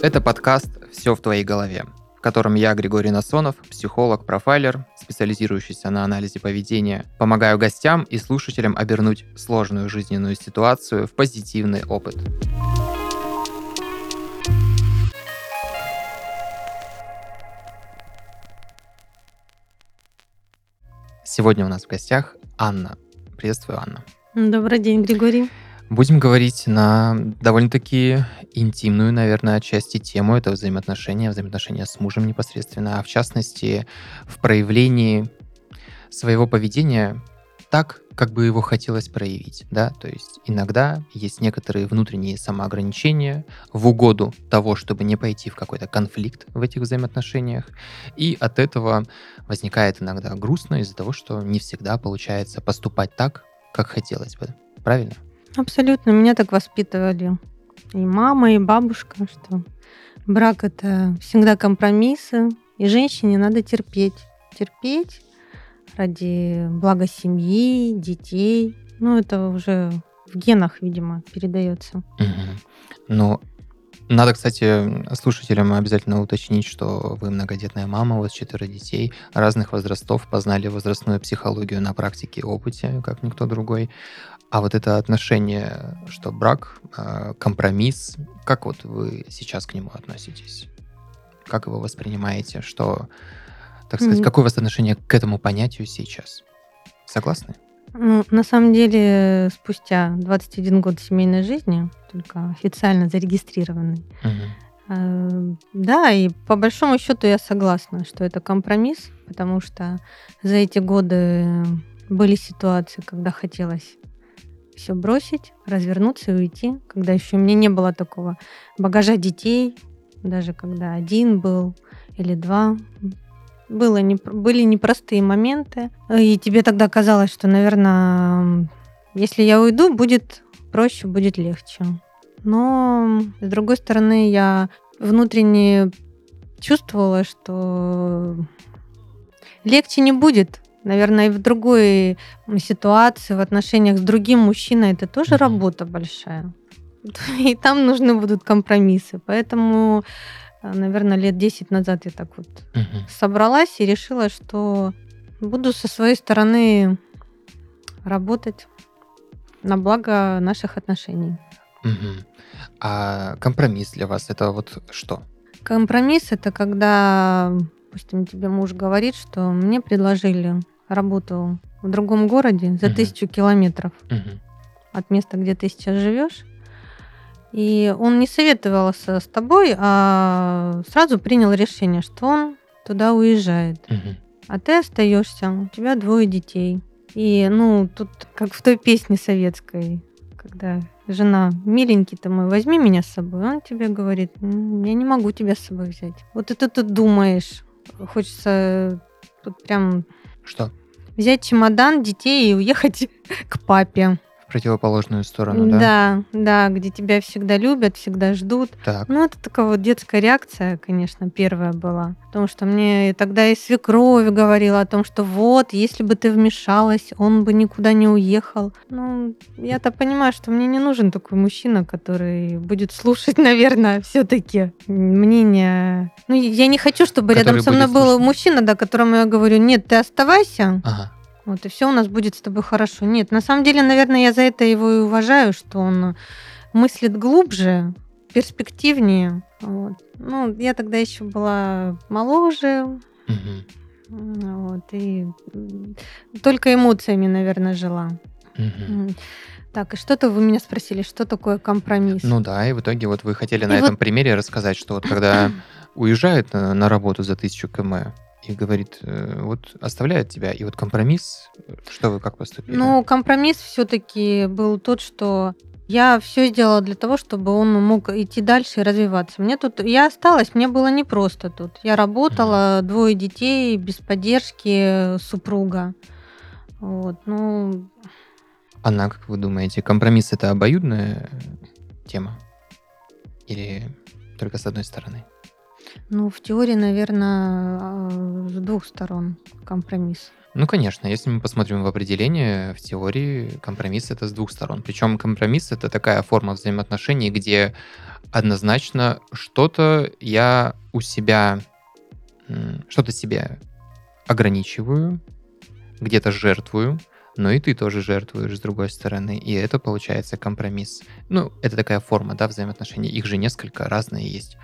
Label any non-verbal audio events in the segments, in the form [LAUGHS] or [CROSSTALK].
Это подкаст «Все в твоей голове», в котором я, Григорий Насонов, психолог, профайлер, специализирующийся на анализе поведения, помогаю гостям и слушателям обернуть сложную жизненную ситуацию в позитивный опыт. Сегодня у нас в гостях Анна. Приветствую, Анна. Добрый день, Григорий. Будем говорить на довольно-таки интимную, наверное, отчасти тему. Это взаимоотношения, взаимоотношения с мужем непосредственно, а в частности в проявлении своего поведения так, как бы его хотелось проявить, да, то есть иногда есть некоторые внутренние самоограничения в угоду того, чтобы не пойти в какой-то конфликт в этих взаимоотношениях, и от этого возникает иногда грустно из-за того, что не всегда получается поступать так, как хотелось бы, правильно? Абсолютно. Меня так воспитывали и мама, и бабушка, что брак это всегда компромиссы, и женщине надо терпеть. Терпеть ради блага семьи, детей. Ну, это уже в генах, видимо, передается. Угу. Ну, надо, кстати, слушателям обязательно уточнить, что вы многодетная мама, у вас четверо детей разных возрастов, познали возрастную психологию на практике и опыте, как никто другой. А вот это отношение, что брак, а, компромисс, как вот вы сейчас к нему относитесь? Как его воспринимаете? Что, так сказать, mm. какое у вас отношение к этому понятию сейчас? Согласны? Ну, на самом деле, спустя 21 год семейной жизни, только официально зарегистрированный, uh да, и по большому счету я согласна, что это компромисс, потому что за эти годы были ситуации, когда хотелось все бросить, развернуться и уйти, когда еще у меня не было такого багажа детей, даже когда один был или два. Было не, были непростые моменты, и тебе тогда казалось, что, наверное, если я уйду, будет проще, будет легче. Но, с другой стороны, я внутренне чувствовала, что легче не будет, Наверное, и в другой ситуации, в отношениях с другим мужчиной, это тоже работа большая. [LAUGHS] И там нужны будут компромиссы. Поэтому, наверное, лет 10 назад я так вот mm-hmm. собралась и решила, что буду со своей стороны работать на благо наших отношений. Угу. А компромисс для вас это вот что? Компромисс это когда, допустим, тебе муж говорит, что мне предложили работал в другом городе за тысячу километров от места, где ты сейчас живешь. И он не советовался с тобой, а сразу принял решение, что он туда уезжает. А ты остаешься, у тебя двое детей. И, ну, тут как в той песне советской, когда жена, миленький ты мой, возьми меня с собой. Он тебе говорит, я не могу тебя с собой взять. Вот это ты думаешь. Хочется тут прям что? Взять чемодан, детей и уехать [LAUGHS] к папе. Противоположную сторону, да? Да, да, где тебя всегда любят, всегда ждут. Так. Ну, это такая вот детская реакция, конечно, первая была. Потому что мне тогда и свекровь говорила о том, что вот, если бы ты вмешалась, он бы никуда не уехал. Ну, я-то понимаю, что мне не нужен такой мужчина, который будет слушать, [LAUGHS] наверное, все-таки мнение. Ну, я не хочу, чтобы который рядом со мной был мужчина, да, которому я говорю, нет, ты оставайся. Ага вот, и все у нас будет с тобой хорошо. Нет, на самом деле, наверное, я за это его и уважаю, что он мыслит глубже, перспективнее. Вот. Ну, я тогда еще была моложе. Угу. Вот, и только эмоциями, наверное, жила. Угу. Так, и что-то вы меня спросили, что такое компромисс? Ну да, и в итоге вот вы хотели и на вот... этом примере рассказать, что вот когда [CLEARS THROAT] уезжает на, на работу за тысячу км, и говорит, э, вот оставляет тебя, и вот компромисс, что вы как поступили? Ну, компромисс все-таки был тот, что я все сделала для того, чтобы он мог идти дальше и развиваться. Мне тут, я осталась, мне было непросто тут. Я работала, mm-hmm. двое детей, без поддержки супруга. Вот, ну. Она, как вы думаете, компромисс это обоюдная тема? Или только с одной стороны? Ну, в теории, наверное, а, с двух сторон компромисс. Ну, конечно, если мы посмотрим в определение, в теории компромисс это с двух сторон. Причем компромисс это такая форма взаимоотношений, где однозначно что-то я у себя, что-то себе ограничиваю, где-то жертвую, но и ты тоже жертвуешь с другой стороны, и это получается компромисс. Ну, это такая форма, да, взаимоотношений. Их же несколько разные есть.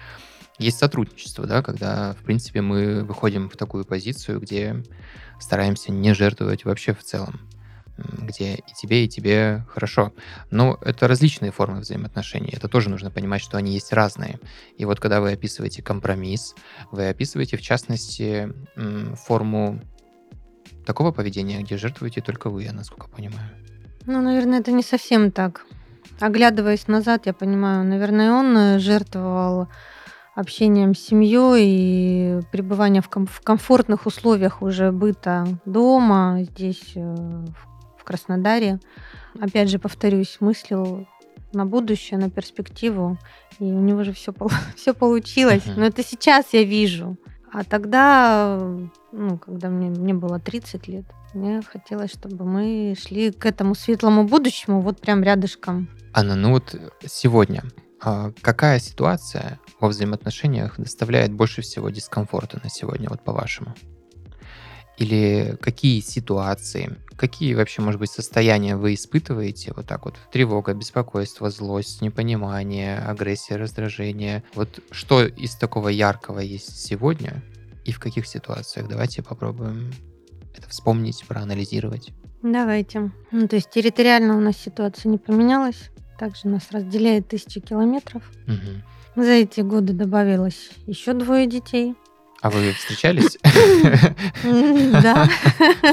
Есть сотрудничество, да, когда, в принципе, мы выходим в такую позицию, где стараемся не жертвовать вообще в целом, где и тебе, и тебе хорошо. Но это различные формы взаимоотношений. Это тоже нужно понимать, что они есть разные. И вот когда вы описываете компромисс, вы описываете, в частности, форму такого поведения, где жертвуете только вы, я насколько понимаю. Ну, наверное, это не совсем так. Оглядываясь назад, я понимаю, наверное, он э, жертвовал общением с семьей и пребывание в, ком- в комфортных условиях уже быта дома, здесь, э, в Краснодаре. Опять же, повторюсь, мыслил на будущее, на перспективу, и у него же все, [LAUGHS] все получилось. Uh-huh. Но это сейчас я вижу. А тогда, ну, когда мне, мне было 30 лет, мне хотелось, чтобы мы шли к этому светлому будущему вот прям рядышком. Анна, ну вот сегодня какая ситуация во взаимоотношениях доставляет больше всего дискомфорта на сегодня, вот по-вашему? Или какие ситуации, какие вообще, может быть, состояния вы испытываете вот так вот? Тревога, беспокойство, злость, непонимание, агрессия, раздражение. Вот что из такого яркого есть сегодня и в каких ситуациях? Давайте попробуем это вспомнить, проанализировать. Давайте. Ну, то есть территориально у нас ситуация не поменялась. Также нас разделяет тысячи километров. Угу. За эти годы добавилось еще двое детей. А вы встречались? [LAUGHS] Да.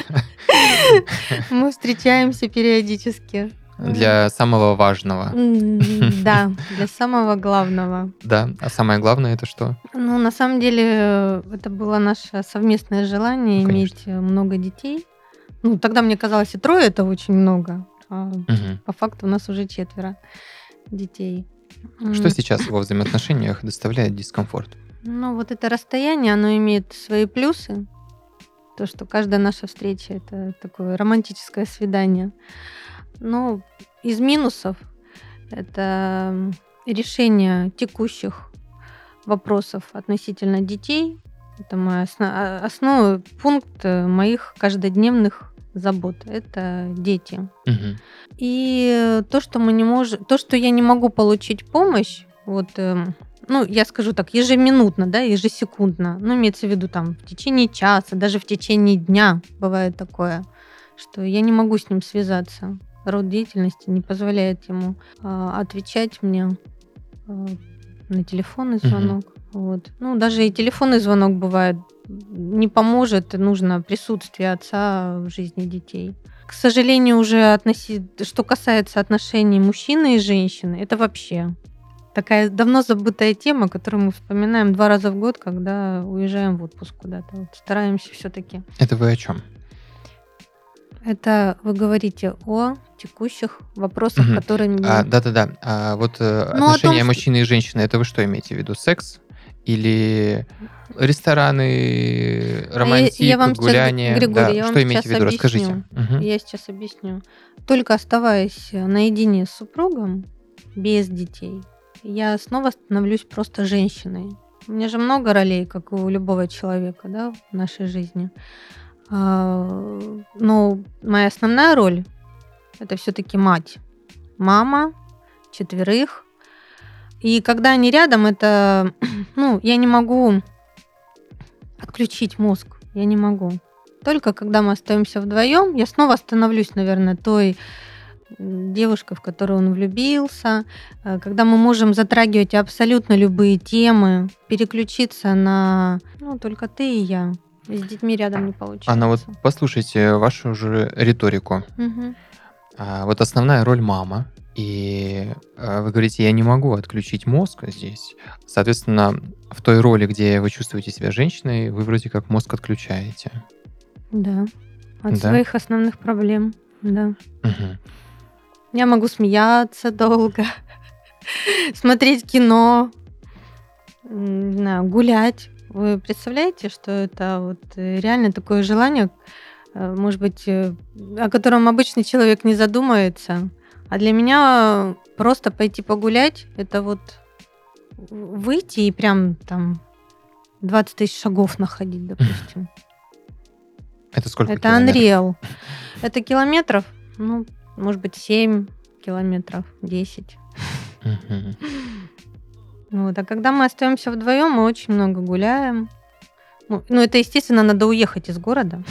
[LAUGHS] Мы встречаемся периодически. Для самого важного. Да, для [LAUGHS] самого главного. Да, а самое главное это что? Ну, на самом деле, это было наше совместное желание ну, иметь много детей. Ну, тогда мне казалось, и трое это очень много. А угу. по факту у нас уже четверо детей. Что сейчас во взаимоотношениях доставляет дискомфорт? Ну, вот это расстояние, оно имеет свои плюсы. То, что каждая наша встреча это такое романтическое свидание. Но из минусов это решение текущих вопросов относительно детей. Это мой основ... основной пункт моих каждодневных забот. Это дети. Угу. И то, что мы не можем, то, что я не могу получить помощь, вот эм, ну, я скажу так, ежеминутно, да, ежесекундно. Ну, имеется в виду там в течение часа, даже в течение дня бывает такое, что я не могу с ним связаться. Род деятельности не позволяет ему э, отвечать мне э, на телефонный звонок. Угу. Вот. Ну, даже и телефонный звонок бывает не поможет, нужно присутствие отца в жизни детей. К сожалению, уже относи... что касается отношений мужчины и женщины, это вообще такая давно забытая тема, которую мы вспоминаем два раза в год, когда уезжаем в отпуск куда-то. Вот стараемся все-таки. Это вы о чем? Это вы говорите о текущих вопросах, угу. которые... А, да-да-да. А, вот э, ну, отношения том, мужчины и женщины, это вы что имеете в виду? Секс? Или рестораны, романтик, я, я вам гуляние? Сейчас, Григорий, да. я вам что имеете в виду? Объясню. Расскажите. Угу. Я сейчас объясню. Только оставаясь наедине с супругом, без детей, я снова становлюсь просто женщиной. У меня же много ролей, как у любого человека, да, в нашей жизни. А, но моя основная роль это все-таки мать. Мама, четверых. И когда они рядом, это, [CLEARS THROAT] ну, я не могу отключить мозг. Я не могу. Только когда мы остаемся вдвоем, я снова становлюсь, наверное, той девушкой, в которую он влюбился, э, когда мы можем затрагивать абсолютно любые темы, переключиться на, ну, только ты и я. С детьми рядом не получается. Анна, вот послушайте вашу же риторику. Угу. Вот основная роль мама, и а, вы говорите, я не могу отключить мозг здесь. Соответственно, в той роли, где вы чувствуете себя женщиной, вы вроде как мозг отключаете. Да. От да? своих основных проблем, да. Угу. Я могу смеяться долго, [LAUGHS] смотреть кино, не знаю, гулять. Вы представляете, что это вот реально такое желание э, может быть, э, о котором обычный человек не задумается. А для меня просто пойти погулять, это вот выйти и прям там 20 тысяч шагов находить, допустим. [LAUGHS] Это сколько Это Unreal. Это километров, ну, может быть, 7 километров, 10. Вот. А когда мы остаемся вдвоем, мы очень много гуляем. Ну, ну, это, естественно, надо уехать из города.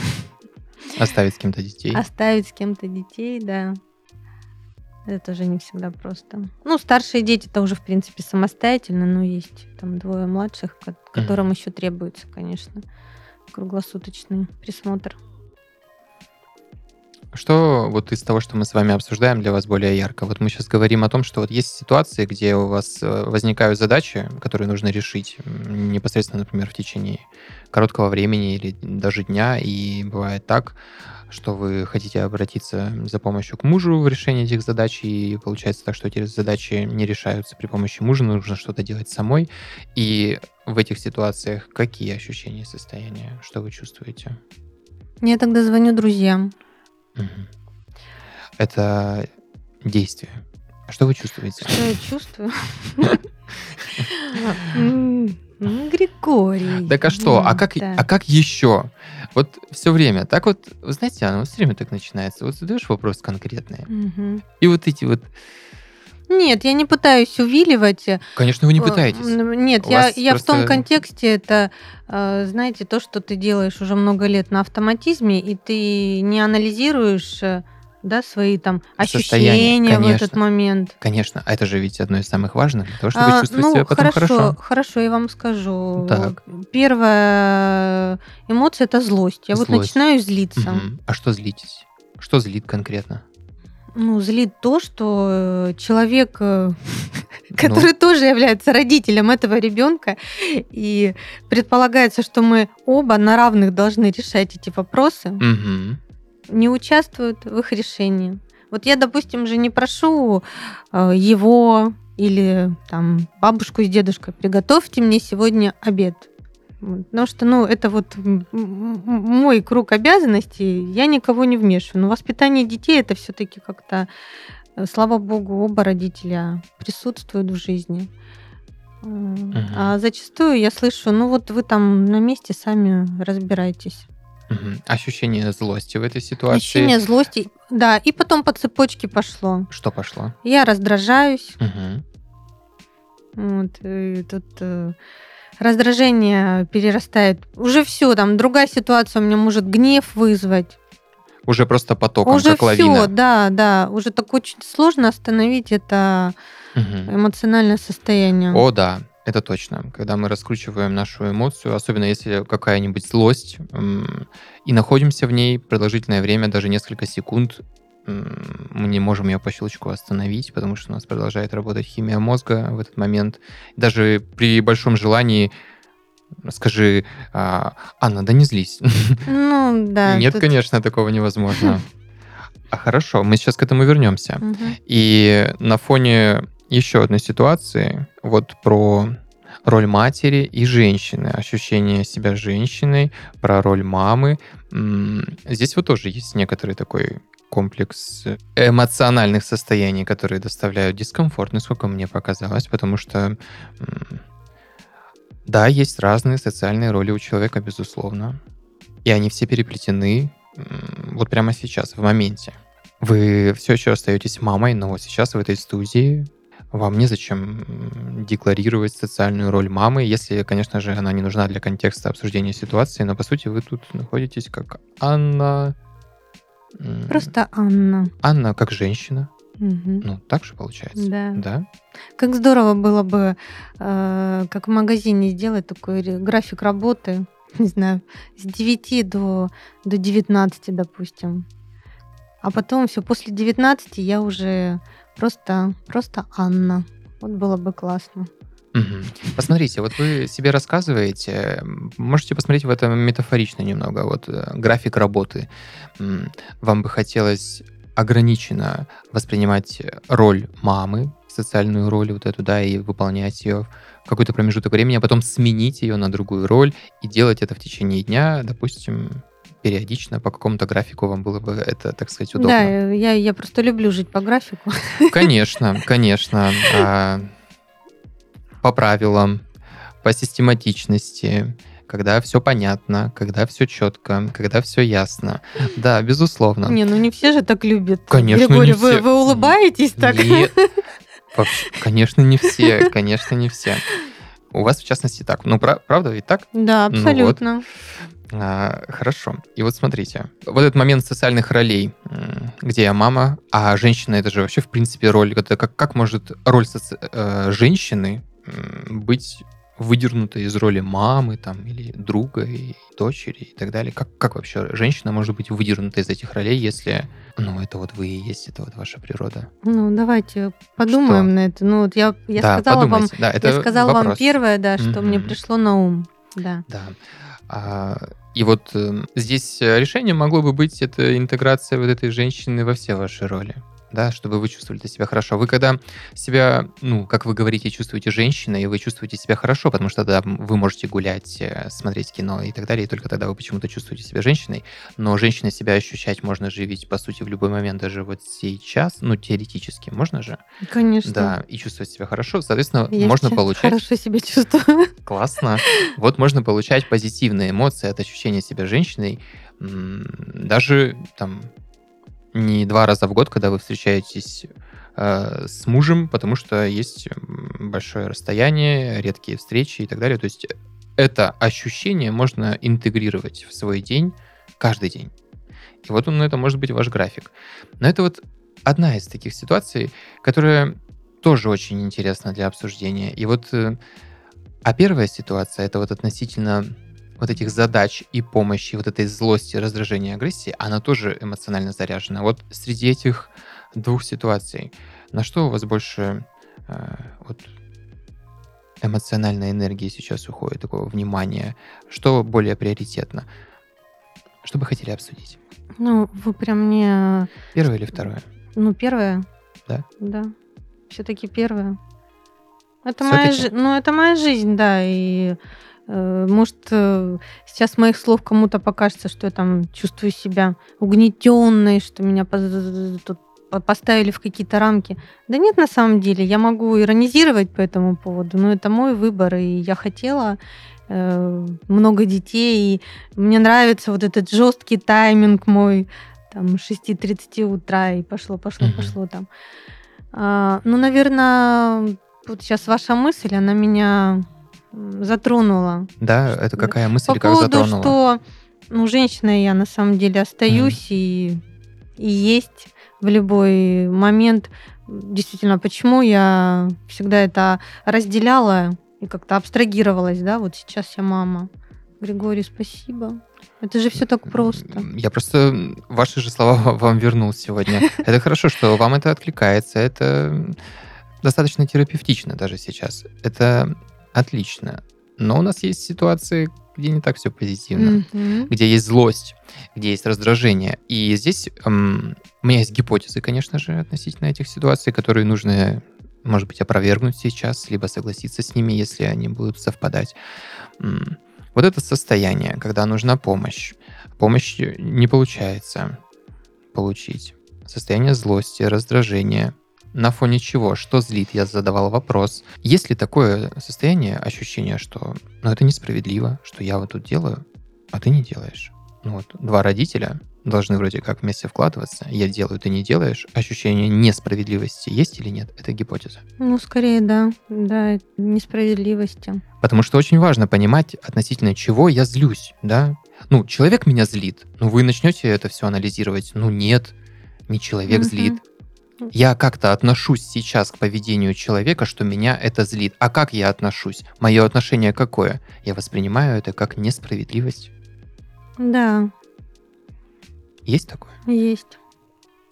Оставить с кем-то детей. Оставить с кем-то детей, да. Это тоже не всегда просто. Ну, старшие дети это уже, в принципе, самостоятельно, но есть там двое младших, которым mm-hmm. еще требуется, конечно, круглосуточный присмотр. Что вот из того, что мы с вами обсуждаем, для вас более ярко? Вот мы сейчас говорим о том, что вот есть ситуации, где у вас э, возникают задачи, которые нужно решить непосредственно, например, в течение короткого времени или даже дня, и бывает так, что вы хотите обратиться за помощью к мужу в решении этих задач, и получается так, что эти задачи не решаются при помощи мужа, нужно что-то делать самой. И в этих ситуациях какие ощущения и состояния? Что вы чувствуете? Я тогда звоню друзьям. Это действие. А что вы чувствуете? Что я чувствую? Григорий. Так а что? А как, а как еще? Вот все время. Так вот, вы знаете, оно все время так начинается. Вот задаешь вопрос конкретный. И вот эти вот нет, я не пытаюсь увиливать. Конечно, вы не пытаетесь. Нет, я, я просто... в том контексте, это, э, знаете, то, что ты делаешь уже много лет на автоматизме, и ты не анализируешь э, да, свои там ощущения в этот момент. Конечно, а это же ведь одно из самых важных для того, чтобы а, чувствовать ну, себя потом хорошо. Хорошо, хорошо, я вам скажу. Так. Первая эмоция это злость. Я злость. вот начинаю злиться. Угу. А что злитесь? Что злит конкретно? Ну, злит то, что э, человек, э, [LAUGHS] который ну. тоже является родителем этого ребенка, и предполагается, что мы оба на равных должны решать эти вопросы, угу. не участвуют в их решении. Вот я, допустим, же не прошу э, его или там бабушку с дедушкой, приготовьте мне сегодня обед. Потому что, ну, это вот мой круг обязанностей, я никого не вмешиваю. Но воспитание детей это все-таки как-то, э, слава богу, оба родителя присутствуют в жизни. Угу. А зачастую я слышу, ну вот вы там на месте сами разбирайтесь. Угу. Ощущение злости в этой ситуации. Ощущение злости, да, и потом по цепочке пошло. Что пошло? Я раздражаюсь. Угу. Вот, и тут э, раздражение перерастает. Уже все, там другая ситуация у меня может гнев вызвать. Уже просто потоком, уже как лавина. Все, да, да. Уже так очень сложно остановить это угу. эмоциональное состояние. О, да. Это точно. Когда мы раскручиваем нашу эмоцию, особенно если какая-нибудь злость, и находимся в ней продолжительное время, даже несколько секунд, мы не можем ее по щелчку остановить, потому что у нас продолжает работать химия мозга в этот момент. Даже при большом желании скажи, а, Анна, да не злись. Ну, да. [LAUGHS] Нет, тут... конечно, такого невозможно. А хорошо, мы сейчас к этому вернемся. Угу. И на фоне еще одной ситуации, вот про роль матери и женщины, ощущение себя женщиной, про роль мамы. Здесь вот тоже есть некоторый такой комплекс эмоциональных состояний, которые доставляют дискомфорт, насколько мне показалось, потому что да, есть разные социальные роли у человека, безусловно, и они все переплетены вот прямо сейчас, в моменте. Вы все еще остаетесь мамой, но сейчас в этой студии вам незачем декларировать социальную роль мамы, если, конечно же, она не нужна для контекста обсуждения ситуации, но, по сути, вы тут находитесь как Анна, Просто Анна. Анна как женщина. Угу. Ну, так же получается. Да. да. Как здорово было бы, э, как в магазине сделать такой график работы, [LAUGHS] не знаю, с 9 до, до 19, допустим. А потом все, после 19 я уже просто, просто Анна. Вот было бы классно. Угу. Посмотрите, вот вы себе рассказываете, можете посмотреть в этом метафорично немного, вот э, график работы. Вам бы хотелось ограниченно воспринимать роль мамы, социальную роль вот эту, да, и выполнять ее в какой-то промежуток времени, а потом сменить ее на другую роль и делать это в течение дня, допустим, периодично, по какому-то графику вам было бы это, так сказать, удобно? Да, я, я просто люблю жить по графику. Конечно, конечно. [LAUGHS] По правилам, по систематичности, когда все понятно, когда все четко, когда все ясно. Да, безусловно. Не, ну не все же так любят. Конечно, Григорий, не вы, все. вы улыбаетесь так? Нет. Вообще, конечно, не все, конечно, не все. У вас, в частности, так. Ну, пра- правда ведь так? Да, Ну вот. абсолютно. А, хорошо. И вот смотрите, вот этот момент социальных ролей, где я мама, а женщина это же вообще в принципе роль. Это как, как может роль соци- э, женщины быть выдернутой из роли мамы там или друга и дочери и так далее? Как, как вообще женщина может быть выдернута из этих ролей, если ну это вот вы и есть, это вот ваша природа? Ну, давайте подумаем Что? на это. Ну, вот я, я да, сказала вам. Да, это я сказала вам первое, да, что мне Мгм. пришло на ум. Да. Да. А, и вот э, здесь решение могло бы быть это интеграция вот этой женщины во все ваши роли. Да, чтобы вы чувствовали себя хорошо. Вы когда себя, ну, как вы говорите, чувствуете женщиной, и вы чувствуете себя хорошо, потому что тогда вы можете гулять, э, смотреть кино и так далее, и только тогда вы почему-то чувствуете себя женщиной. Но женщиной себя ощущать можно же ведь, по сути, в любой момент, даже вот сейчас, ну, теоретически, можно же? Конечно. Да, и чувствовать себя хорошо. Соответственно, Я можно получать... Хорошо себя чувствую. [LAUGHS] Классно. Вот можно получать позитивные эмоции от ощущения себя женщиной, даже там не два раза в год, когда вы встречаетесь э, с мужем, потому что есть большое расстояние, редкие встречи и так далее. То есть это ощущение можно интегрировать в свой день каждый день. И вот он, это может быть ваш график. Но это вот одна из таких ситуаций, которая тоже очень интересна для обсуждения. И вот э, а первая ситуация это вот относительно вот этих задач и помощи, вот этой злости, раздражения, агрессии, она тоже эмоционально заряжена. Вот среди этих двух ситуаций, на что у вас больше э, вот эмоциональной энергии сейчас уходит, такого внимания? Что более приоритетно? Что бы хотели обсудить? Ну, вы прям мне... Первое или второе? Ну, первое. Да? Да. Все-таки первое. Это моя, Всё-таки? жи- ну, это моя жизнь, да, и может э, сейчас моих слов кому-то покажется, что я там чувствую себя угнетенной, что меня тут по- поставили в какие-то рамки. Да нет, на самом деле, я могу иронизировать по этому поводу, но это мой выбор, и я хотела э, много детей, и мне нравится вот этот жесткий тайминг мой, там, 6.30 утра, и пошло, пошло, Мгм. пошло там. А, ну, наверное, вот сейчас ваша мысль, она меня затронула. Да, это какая мысль, По как поводу, затронула? что ну, женщиной я на самом деле остаюсь и, и есть в любой момент. Действительно, почему я всегда это разделяла и как-то абстрагировалась, да, вот сейчас я мама. Григорий, спасибо. Это же все так просто. Я просто ваши же слова [LAUGHS] вам вернул сегодня. Это хорошо, что вам это откликается. Это достаточно терапевтично даже сейчас. Это отлично. Но у нас есть ситуации, где не так все позитивно. Мгм. Где есть злость, где есть раздражение. И здесь м, у меня есть гипотезы, конечно же, относительно этих ситуаций, которые нужно, может быть, опровергнуть сейчас, либо согласиться с ними, если они будут совпадать. М, Вот это состояние, когда нужна помощь. Помощь не получается получить. Состояние злости, раздражения. На фоне чего? Что злит? Я задавал вопрос. Есть ли такое состояние, ощущение, что ну, это несправедливо, что я вот тут делаю, а ты не делаешь? Ну вот, два родителя должны вроде как вместе вкладываться. Я делаю, ты не делаешь. Ощущение несправедливости есть или нет? Это гипотеза. Ну, скорее, да. Да, несправедливости. Потому что очень важно понимать, относительно чего я злюсь, да? Ну, человек меня злит. Ну, вы начнете это все анализировать. Ну, нет, не человек Мгм. злит. Я как-то отношусь сейчас к поведению человека, что меня это злит. А как я отношусь? Мое отношение какое? Я воспринимаю это как несправедливость. Да, Есть такое? есть.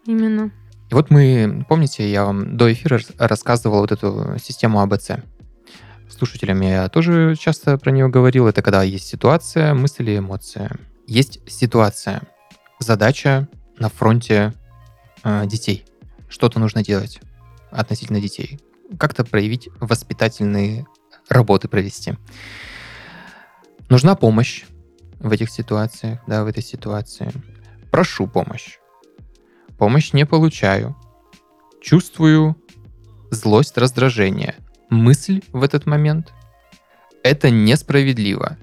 Именно. И вот мы, помните, я вам до эфира рас- рассказывал вот эту систему АБЦ. Слушателям я тоже часто про нее говорил. Это когда есть ситуация, мысль и эмоция. Есть ситуация, задача на фронте э, детей. Что-то нужно делать относительно детей. Как-то проявить воспитательные работы провести. Нужна помощь. в этих ситуациях, да, в этой ситуации. Прошу помощь. Помощь не получаю. Чувствую злость, раздражение. Мысль в этот момент – это несправедливо.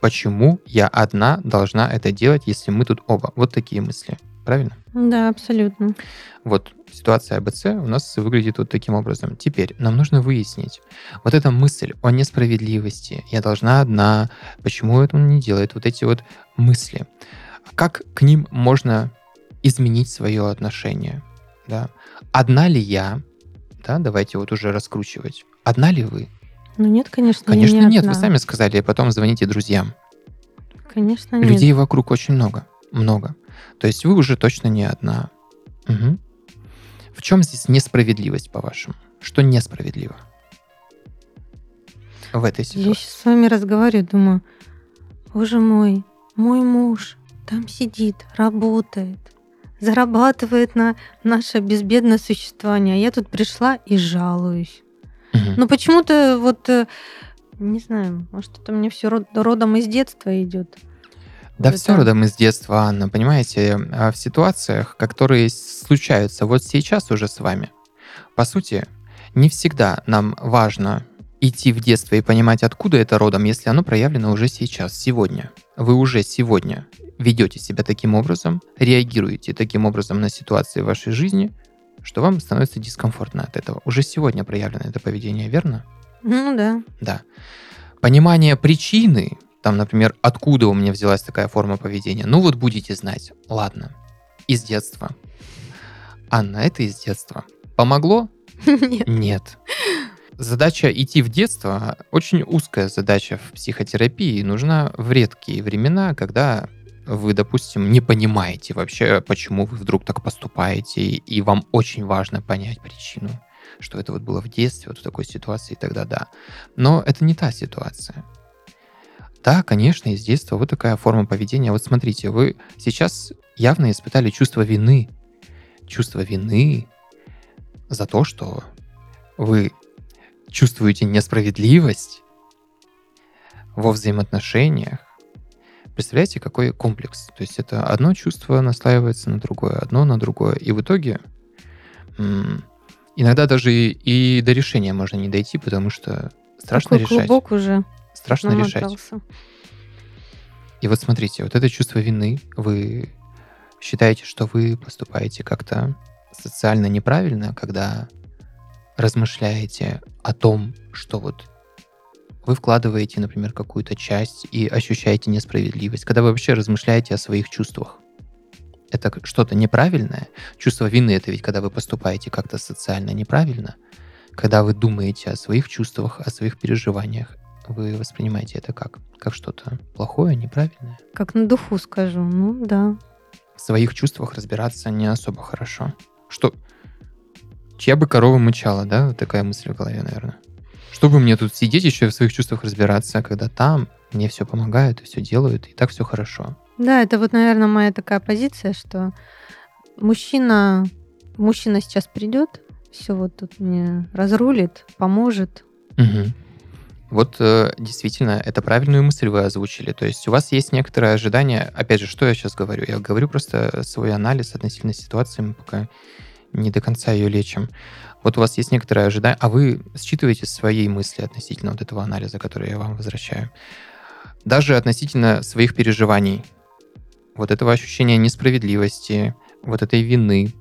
Почему я одна должна это делать, если мы тут оба? Вот такие мысли. Правильно? Да, абсолютно. Вот ситуация АБЦ у нас выглядит вот таким образом. Теперь нам нужно выяснить вот эта мысль о несправедливости. Я должна одна. Почему это он не делает? Вот эти вот мысли. Как к ним можно изменить свое отношение? Да? Одна ли я? Да, давайте вот уже раскручивать. Одна ли вы? Ну нет, конечно, Конечно, я не нет. одна. Вы сами сказали, потом звоните друзьям. Конечно, нет. Людей вокруг очень много. Много. То есть вы уже точно не одна. Мгм. В чем здесь несправедливость, по-вашему? Что несправедливо в этой Я ситуации? сейчас с вами разговариваю, думаю, боже мой, мой муж там сидит, работает, зарабатывает на наше безбедное существование, а я тут пришла и жалуюсь. Мгм. Но почему-то вот, э, не знаю, может, это мне все родом из детства идет. Да все родом из детства, Анна, понимаете, а в ситуациях, которые случаются вот сейчас уже с вами, по сути, не всегда нам важно идти в детство и понимать, откуда это родом, если оно проявлено уже сейчас, сегодня. Вы уже сегодня ведете себя таким образом, реагируете таким образом на ситуации в вашей жизни, что вам становится дискомфортно от этого. Уже сегодня проявлено это поведение, верно? Ну да. Да. Понимание причины, там, например, откуда у меня взялась такая форма поведения, ну вот будете знать. Ладно, из детства. Анна, это из детства. Помогло? [LAUGHS] Нет. Нет. Задача идти в детство очень узкая задача в психотерапии. Нужна в редкие времена, когда вы, допустим, не понимаете вообще, почему вы вдруг так поступаете, и вам очень важно понять причину, что это вот было в детстве, вот в такой ситуации, тогда да. Но это не та ситуация. Да, конечно, из детства вот такая форма поведения. Вот смотрите, вы сейчас явно испытали чувство вины. Чувство вины за то, что вы чувствуете несправедливость во взаимоотношениях. Представляете, какой комплекс? То есть это одно чувство наслаивается на другое, одно на другое. И в итоге иногда даже и, и до решения можно не дойти, потому что страшно Такой решать. клубок уже Страшно решать. намотался. И вот смотрите, вот это чувство вины, вы считаете, что вы поступаете как-то социально неправильно, когда размышляете о том, что вот вы вкладываете, например, какую-то часть и ощущаете несправедливость, когда вы вообще размышляете о своих чувствах. Это что-то неправильное. Чувство вины это ведь когда вы поступаете как-то социально неправильно, когда вы думаете о своих чувствах, о своих переживаниях, вы воспринимаете это как? Как что-то плохое, неправильное? Как на духу скажу. Ну да. В своих чувствах разбираться не особо хорошо. Что? Чья бы корова мычала, да? Вот такая мысль в голове, наверное. Чтобы мне тут сидеть еще и в своих чувствах разбираться, когда там мне все помогают и все делают, и так все хорошо. Да, это вот, наверное, моя такая позиция, что мужчина, мужчина сейчас придет, все вот тут мне разрулит, поможет. Мгм. Вот э, действительно, это правильную мысль вы озвучили. То есть у вас есть некоторое ожидание. Опять же, что я сейчас говорю? Я говорю просто свой анализ относительно ситуации, мы пока не до конца ее лечим. Вот у вас есть некоторое ожидание, а вы считываете свои мысли относительно вот этого анализа, который я вам возвращаю. Даже относительно своих переживаний, вот этого ощущения несправедливости, вот этой вины,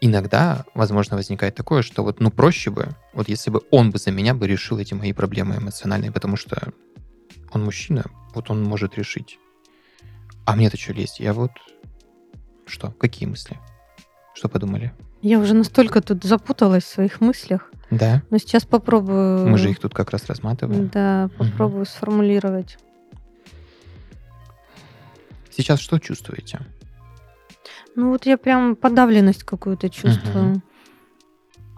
иногда, возможно, возникает такое, что вот, ну, проще бы, вот если бы он бы за меня бы решил эти мои проблемы эмоциональные, потому что он мужчина, вот он может решить. А мне-то что лезть? Я вот... Что? Какие мысли? Что подумали? Я уже настолько тут запуталась в своих мыслях, Да? но сейчас попробую. Мы же их тут как раз рассматриваем. Да, попробую сформулировать. Сейчас что чувствуете? Ну вот я прям подавленность какую-то чувствую.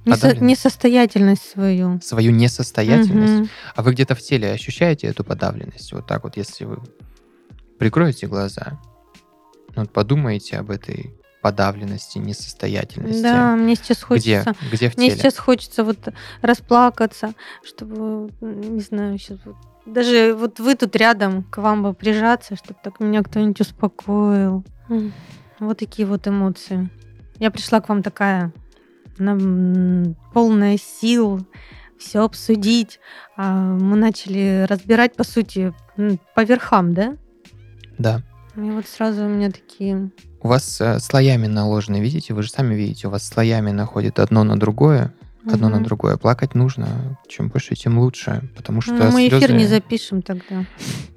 Несо- Подавленность? несостоятельность свою. Свою несостоятельность? Мгм. А вы где-то в теле ощущаете эту подавленность? Вот так вот, если вы прикроете глаза, ну, вот подумаете об этой подавленности, несостоятельности. Да, мне сейчас Где? хочется. Где в Мне теле? сейчас хочется вот расплакаться, чтобы, не знаю, сейчас вот даже вот вы тут рядом, к вам бы прижаться, чтобы так меня кто-нибудь успокоил. Вот такие вот эмоции. Я пришла к вам такая, полная сил, все обсудить. А мы начали разбирать, по сути, по верхам, да? Да. И вот сразу у меня такие... У вас э, слоями наложены, видите? Вы же сами видите, у вас слоями находит одно на другое одно угу. на другое. Плакать нужно. Чем больше, тем лучше. Потому что ну, мы слезы... эфир не запишем тогда.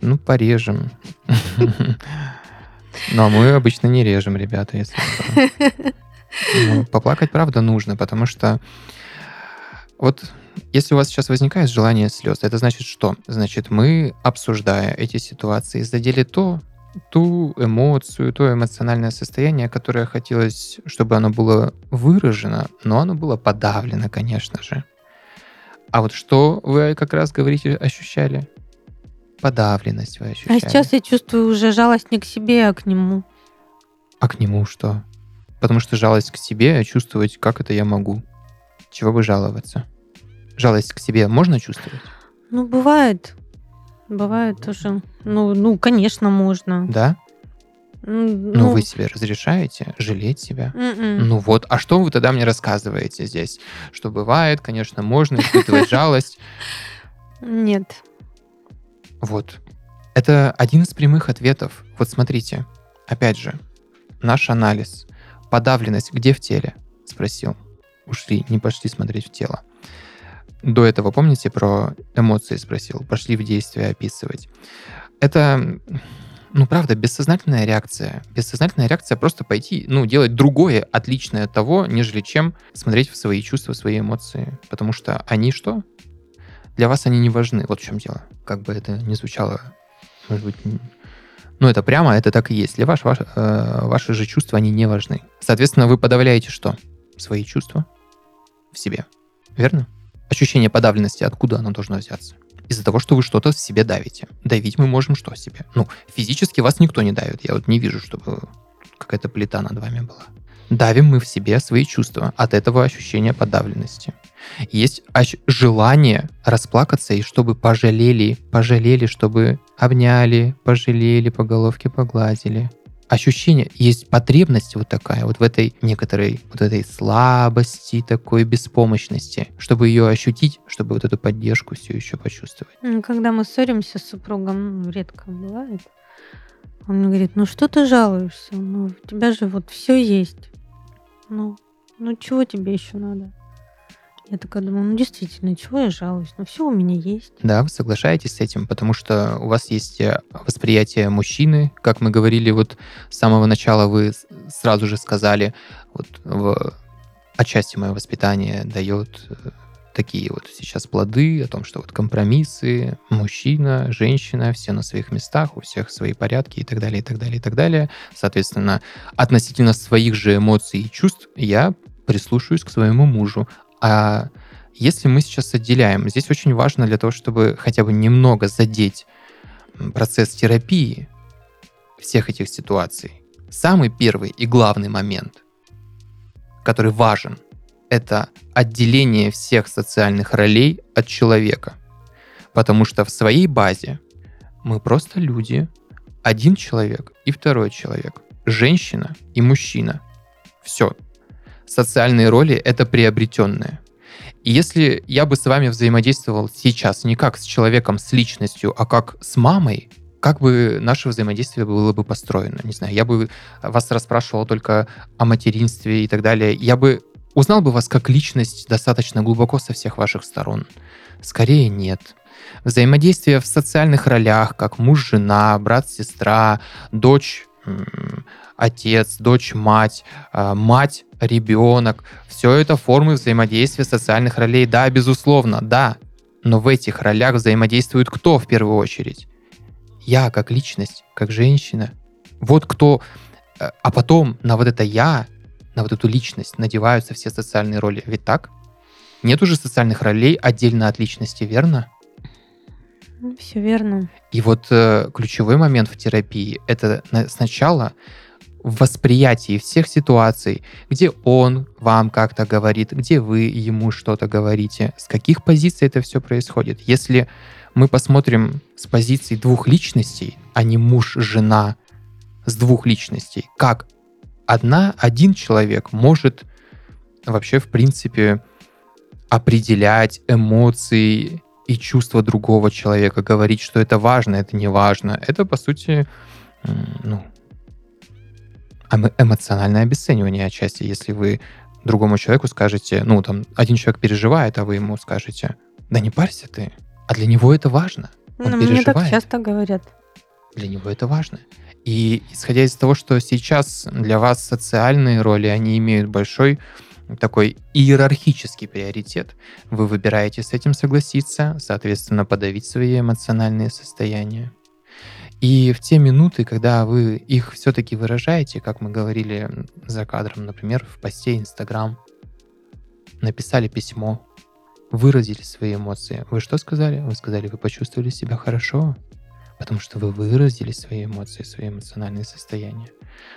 Ну, порежем. [LAUGHS] Но мы обычно не режем, ребята, если [LAUGHS] ну, Поплакать, правда, нужно, потому что вот если у вас сейчас возникает желание слез, это значит что? Значит, мы, обсуждая эти ситуации, задели то, ту эмоцию, то эмоциональное состояние, которое хотелось, чтобы оно было выражено, но оно было подавлено, конечно же. А вот что вы как раз говорите, ощущали? Подавленность вы ощущали. А сейчас я чувствую уже жалость не к себе, а к нему. А к нему что? Потому что жалость к себе, а чувствовать, как это я могу. Чего бы жаловаться? Жалость к себе можно чувствовать? Ну, бывает. Бывает тоже. Ну, ну, конечно, можно. Да? Ну, ну, вы себе разрешаете жалеть себя? Mm-mm. Ну вот, а что вы тогда мне рассказываете здесь? Что бывает, конечно, можно испытывать [LAUGHS] жалость. Нет. Вот. Это один из прямых ответов. Вот смотрите, опять же, наш анализ. Подавленность где в теле? Спросил. Ушли, не пошли смотреть в тело до этого, помните, про эмоции спросил, пошли в действие описывать. Это, ну, правда, бессознательная реакция. Бессознательная реакция просто пойти, ну, делать другое, отличное от того, нежели чем смотреть в свои чувства, в свои эмоции. Потому что они что? Для вас они не важны. Вот в чем дело. Как бы это ни звучало, может быть, ну, это прямо, это так и есть. Для вас ваш, э, ваши же чувства, они не важны. Соответственно, вы подавляете что? Свои чувства в себе. Верно? Ощущение подавленности, откуда оно должно взяться? Из-за того, что вы что-то в себе давите. Давить мы можем что в себе? Ну, физически вас никто не давит. Я вот не вижу, чтобы какая-то плита над вами была. Давим мы в себе свои чувства от этого ощущения подавленности. Есть желание расплакаться и чтобы пожалели, пожалели, чтобы обняли, пожалели, по головке погладили ощущение, есть потребность вот такая, вот в этой некоторой вот этой слабости, такой беспомощности, чтобы ее ощутить, чтобы вот эту поддержку все еще почувствовать. Когда мы ссоримся с супругом, ну, редко бывает, он мне говорит, ну что ты жалуешься? Ну, у тебя же вот все есть. Ну, ну чего тебе еще надо? Я такая думаю, ну действительно, чего я жалуюсь? Ну все у меня есть. Да, вы соглашаетесь с этим, потому что у вас есть э, восприятие мужчины, как мы говорили, вот с самого начала вы сразу же сказали, вот в отчасти мое воспитание дает э, такие вот сейчас плоды о том, что вот компромиссы, мужчина, женщина, все на своих местах, у всех свои порядки и так далее, и так далее, и так далее. Соответственно, относительно своих же эмоций и чувств я прислушаюсь к своему мужу, а если мы сейчас отделяем, здесь очень важно для того, чтобы хотя бы немного задеть процесс терапии всех этих ситуаций, самый первый и главный момент, который важен, это отделение всех социальных ролей от человека. Потому что в своей базе мы просто люди, один человек и второй человек, женщина и мужчина. Все, социальные роли — это приобретенные. И если я бы с вами взаимодействовал сейчас не как с человеком, с личностью, а как с мамой, как бы наше взаимодействие было бы построено? Не знаю, я бы вас расспрашивал только о материнстве и так далее. Я бы узнал бы вас как личность достаточно глубоко со всех ваших сторон. Скорее нет. Взаимодействие в социальных ролях, как муж-жена, брат-сестра, дочь отец, дочь, мать, а, мать, ребенок. Все это формы взаимодействия социальных ролей. Да, безусловно, да. Но в этих ролях взаимодействует кто в первую очередь? Я как личность, как женщина. Вот кто... Э, а потом на вот это я, на вот эту личность надеваются все социальные роли. Ведь так? Нет уже социальных ролей отдельно от личности, верно? Все верно. И вот э, ключевой момент в терапии это сначала в восприятии всех ситуаций, где он вам как-то говорит, где вы ему что-то говорите, с каких позиций это все происходит. Если мы посмотрим с позиции двух личностей, а не муж-жена с двух личностей, как одна, один человек может вообще, в принципе, определять эмоции и чувства другого человека, говорить, что это важно, это не важно. Это, по сути, ну, эмоциональное обесценивание отчасти, если вы другому человеку скажете, ну, там, один человек переживает, а вы ему скажете, да не парься ты, а для него это важно. Он ну, переживает. Мне так часто говорят. Для него это важно. И исходя из того, что сейчас для вас социальные роли, они имеют большой такой иерархический приоритет. Вы выбираете с этим согласиться, соответственно, подавить свои эмоциональные состояния. И в те минуты, когда вы их все-таки выражаете, как мы говорили за кадром, например, в посте Инстаграм, написали письмо, выразили свои эмоции. Вы что сказали? Вы сказали, вы почувствовали себя хорошо, потому что вы выразили свои эмоции, свои эмоциональные состояния.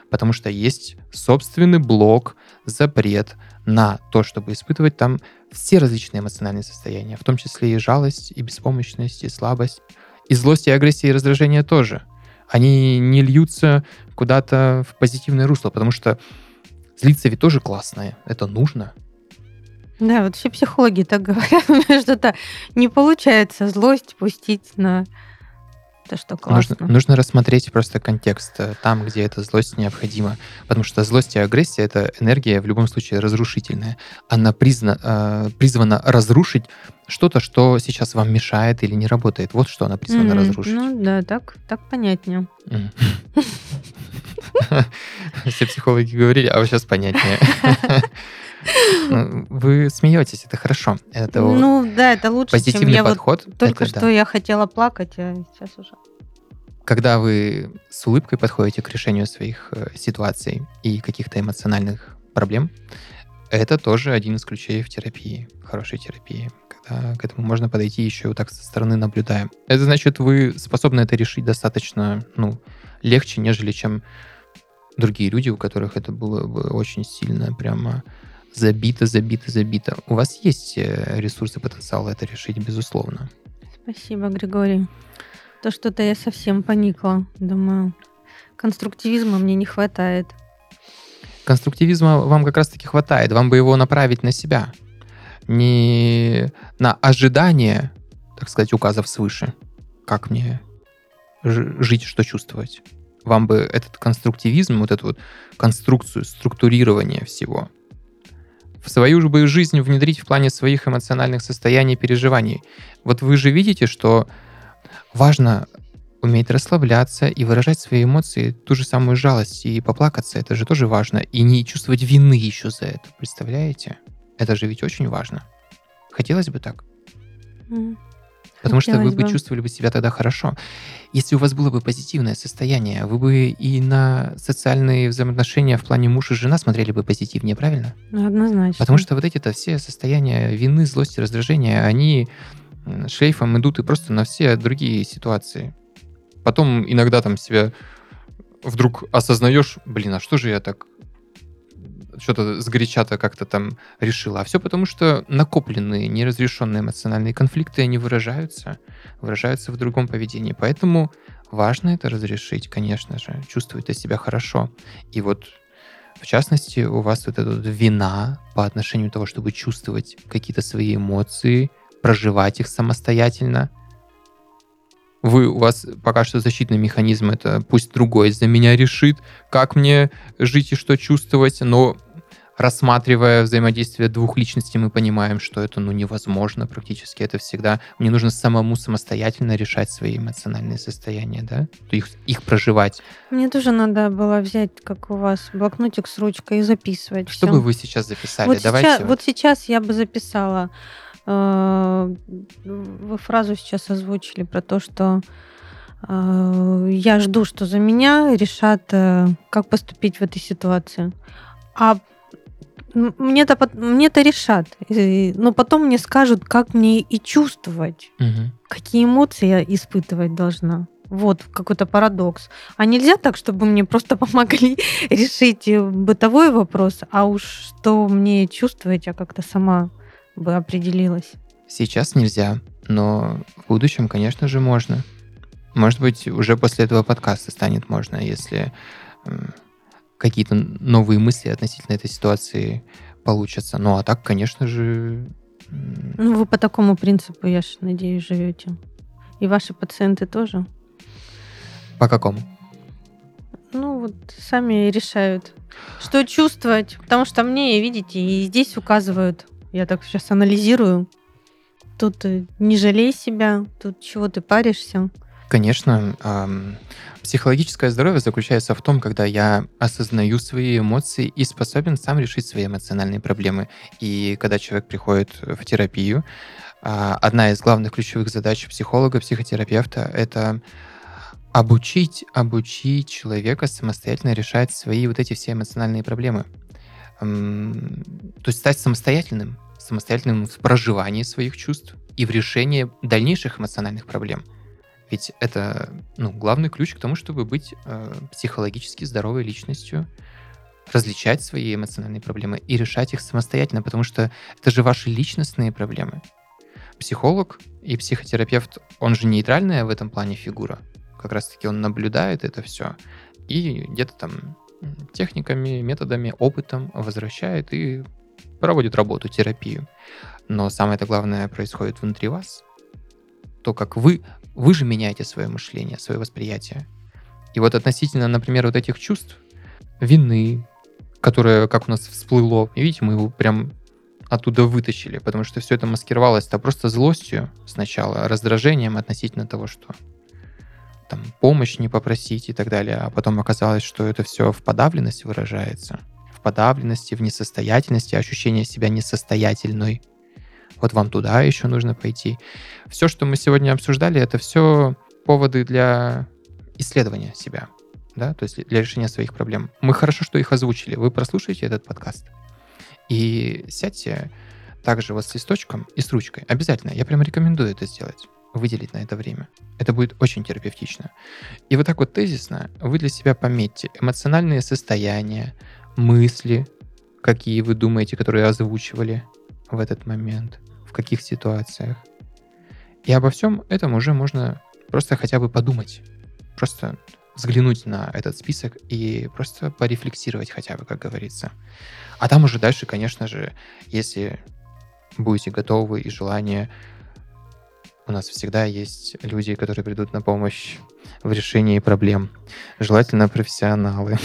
Потому что есть собственный блок, запрет на то, чтобы испытывать там все различные эмоциональные состояния, в том числе и жалость, и беспомощность, и слабость, и злость, и агрессия, и раздражение тоже. Они не льются куда-то в позитивное русло, потому что злиться ведь тоже классное, это нужно. Да, вот все психологи так [LAUGHS] говорят, что-то не получается злость пустить на это что классно. Нужно, нужно рассмотреть просто контекст э, там, где эта злость необходима. Потому что злость и агрессия — это энергия в любом случае разрушительная. Она призвана, э, призвана разрушить что-то, что сейчас вам мешает или не работает. Вот что она призвана mm, разрушить. Ну да, так, так понятнее. [LAUGHS] Все психологи говорили, а вот сейчас понятнее. [LAUGHS] Вы смеетесь, это хорошо. Это ну да, это лучше, позитивный чем я подход. Вот только это, что да. я хотела плакать, а сейчас уже. Когда вы с улыбкой подходите к решению своих э, ситуаций и каких-то эмоциональных проблем, это тоже один из ключей в терапии, хорошей терапии. Когда к этому можно подойти еще вот так со стороны наблюдая. Это значит, вы способны это решить достаточно ну, легче, нежели чем другие люди, у которых это было бы очень сильно прямо забито, забито, забито. У вас есть э, ресурсы, потенциал это решить, безусловно. Спасибо, Григорий. То что-то я совсем поникла. Думаю, конструктивизма мне не хватает. Конструктивизма вам как раз-таки хватает. Вам бы его направить на себя. Не на ожидание, так сказать, указов свыше. Как мне жить, что чувствовать. Вам бы этот конструктивизм, вот эту вот конструкцию, структурирование всего в свою же жизнь внедрить в плане своих эмоциональных состояний и переживаний. Вот вы же видите, что важно уметь расслабляться и выражать свои эмоции, ту же самую жалость и поплакаться, это же тоже важно. И не чувствовать вины еще за это, представляете? Это же ведь очень важно. Хотелось бы так. Потому что вы бы чувствовали бы себя тогда хорошо. Если у вас было бы позитивное состояние, вы бы и на социальные взаимоотношения в плане муж и жена смотрели бы позитивнее, правильно? Однозначно. Потому что вот эти-то все состояния вины, злости, раздражения, они шлейфом идут и просто на все другие ситуации. Потом иногда там себя вдруг осознаешь, блин, а что же я так что-то сгоряча-то как-то там решила. А все потому, что накопленные, неразрешенные эмоциональные конфликты, они выражаются, выражаются в другом поведении. Поэтому важно это разрешить, конечно же, чувствовать себя хорошо. И вот в частности, у вас вот эта вот вина по отношению того, чтобы чувствовать какие-то свои эмоции, проживать их самостоятельно, вы, у вас пока что защитный механизм, это пусть другой за меня решит, как мне жить и что чувствовать, но рассматривая взаимодействие двух личностей, мы понимаем, что это ну, невозможно практически. Это всегда... Мне нужно самому самостоятельно решать свои эмоциональные состояния, да? Их, их проживать. Мне тоже надо было взять, как у вас, блокнотик с ручкой и записывать. Что всё. бы вы сейчас записали? Вот, Давайте сейчас, вот. вот сейчас я бы записала... Э, вы фразу сейчас озвучили про то, что э, я жду, что за меня решат, э, как поступить в этой ситуации. А мне-то мне-то решат. Но потом мне скажут, как мне и чувствовать, угу. какие эмоции я испытывать должна. Вот какой-то парадокс. А нельзя так, чтобы мне просто [LAUGHS] помогли решить э, бытовой вопрос, а уж что мне чувствовать, я как-то сама бы определилась. Сейчас нельзя, но в будущем, конечно же, можно. Может быть, уже после этого подкаста станет можно, если какие-то новые мысли относительно этой ситуации получатся. Ну, а так, конечно же... Ну, вы по такому принципу, я же надеюсь, живете. И ваши пациенты тоже? По какому? Ну, вот сами решают, что чувствовать. Потому что мне, видите, и здесь указывают, я так сейчас анализирую, тут э, не жалей себя, тут чего ты паришься. Конечно, эм, психологическое здоровье заключается в том, когда я осознаю свои эмоции и способен сам решить свои эмоциональные проблемы. И когда человек приходит в терапию, э, одна из главных ключевых задач психолога, психотерапевта — это обучить, обучить человека самостоятельно решать свои вот эти все эмоциональные проблемы. Эм, то есть стать самостоятельным, самостоятельным в проживании своих чувств и в решении дальнейших эмоциональных проблем. Ведь это ну, главный ключ к тому, чтобы быть э, психологически здоровой личностью, различать свои эмоциональные проблемы и решать их самостоятельно, потому что это же ваши личностные проблемы. Психолог и психотерапевт, он же нейтральная в этом плане фигура. Как раз-таки он наблюдает это все и где-то там техниками, методами, опытом возвращает и проводит работу, терапию. Но самое это главное происходит внутри вас. То, как вы, вы же меняете свое мышление, свое восприятие. И вот относительно, например, вот этих чувств, вины, которое, как у нас всплыло, видите, мы его прям оттуда вытащили, потому что все это маскировалось-то просто злостью сначала, раздражением относительно того, что там помощь не попросить и так далее, а потом оказалось, что это все в подавленности выражается в подавленности, в несостоятельности, ощущение себя несостоятельной. Вот вам туда еще нужно пойти. Все, что мы сегодня обсуждали, это все поводы для исследования себя, да, то есть для решения своих проблем. Мы хорошо, что их озвучили. Вы прослушаете этот подкаст и сядьте также вот с листочком и с ручкой. Обязательно. Я прям рекомендую это сделать выделить на это время. Это будет очень терапевтично. И вот так вот тезисно вы для себя пометьте эмоциональные состояния, мысли, какие вы думаете, которые озвучивали в этот момент, в каких ситуациях. И обо всем этом уже можно просто хотя бы подумать, просто взглянуть на этот список и просто порефлексировать хотя бы, как говорится. А там уже дальше, конечно же, если будете готовы и желание у нас всегда есть люди, которые придут на помощь в решении проблем. Желательно профессионалы.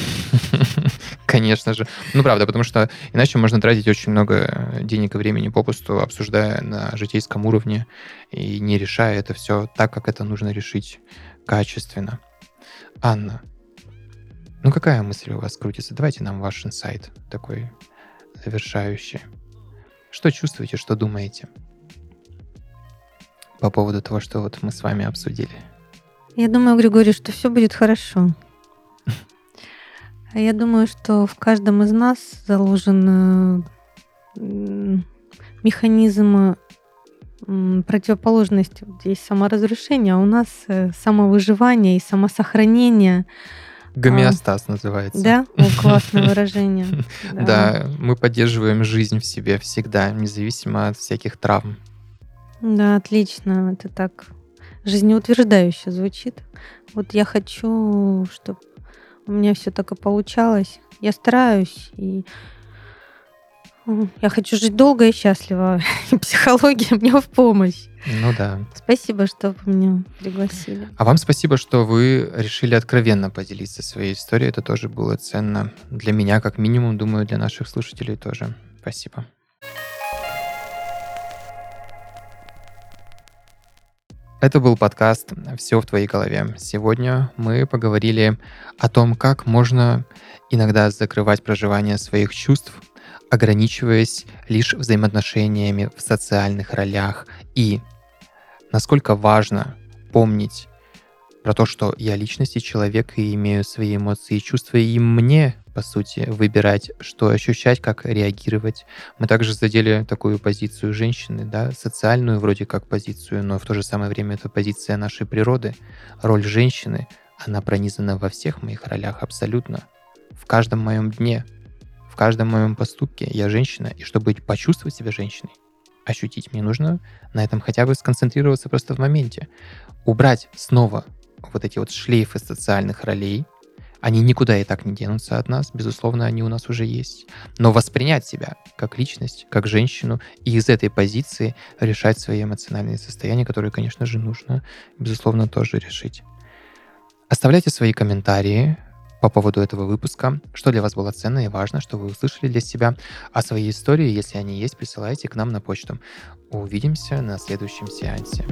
[LAUGHS] Конечно же. Ну, правда, потому что иначе можно тратить очень много денег и времени попусту, обсуждая на житейском уровне и не решая это все так, как это нужно решить качественно. Анна, ну какая мысль у вас крутится? Давайте нам ваш инсайт такой завершающий. Что чувствуете, что думаете? По поводу того, что вот мы с вами обсудили? Я думаю, Григорий, что все будет хорошо. [LAUGHS] Я думаю, что в каждом из нас заложен э, механизм противоположности. Здесь саморазрушение, а у нас э, самовыживание и самосохранение. Гомеостаз называется. Да? О, [LAUGHS] классное выражение. Да, мы поддерживаем жизнь в себе всегда, независимо от всяких травм. Да, отлично. Это так жизнеутверждающе звучит. Вот я хочу, чтобы у меня все так и получалось. Я стараюсь, и я хочу жить долго и счастливо. [LAUGHS] И психология мне в помощь. Ну да. Спасибо, что вы меня пригласили. А вам спасибо, что вы решили откровенно поделиться своей историей. Это тоже было ценно для меня, как минимум, думаю, для наших слушателей тоже. Спасибо. Это был подкаст «Все в твоей голове». Сегодня мы поговорили о том, как можно иногда закрывать проживание своих чувств, ограничиваясь лишь взаимоотношениями в социальных ролях и насколько важно помнить про то, что я личность и человек, и имею свои эмоции и чувства, и мне по сути, выбирать, что ощущать, как реагировать. Мы также задели такую позицию женщины, да, социальную вроде как позицию, но в то же самое время это позиция нашей природы. Роль женщины, она пронизана во всех моих ролях абсолютно. В каждом моем дне, в каждом моем поступке я женщина, и чтобы почувствовать себя женщиной, ощутить. Мне нужно на этом хотя бы сконцентрироваться просто в моменте. Убрать снова вот эти вот шлейфы социальных ролей, они никуда и так не денутся от нас, безусловно, они у нас уже есть. Но воспринять себя как личность, как женщину, и из этой позиции решать свои эмоциональные состояния, которые, конечно же, нужно, безусловно, тоже решить. Оставляйте свои комментарии по поводу этого выпуска, что для вас было ценно и важно, что вы услышали для себя, а свои истории, если они есть, присылайте к нам на почту. Увидимся на следующем сеансе.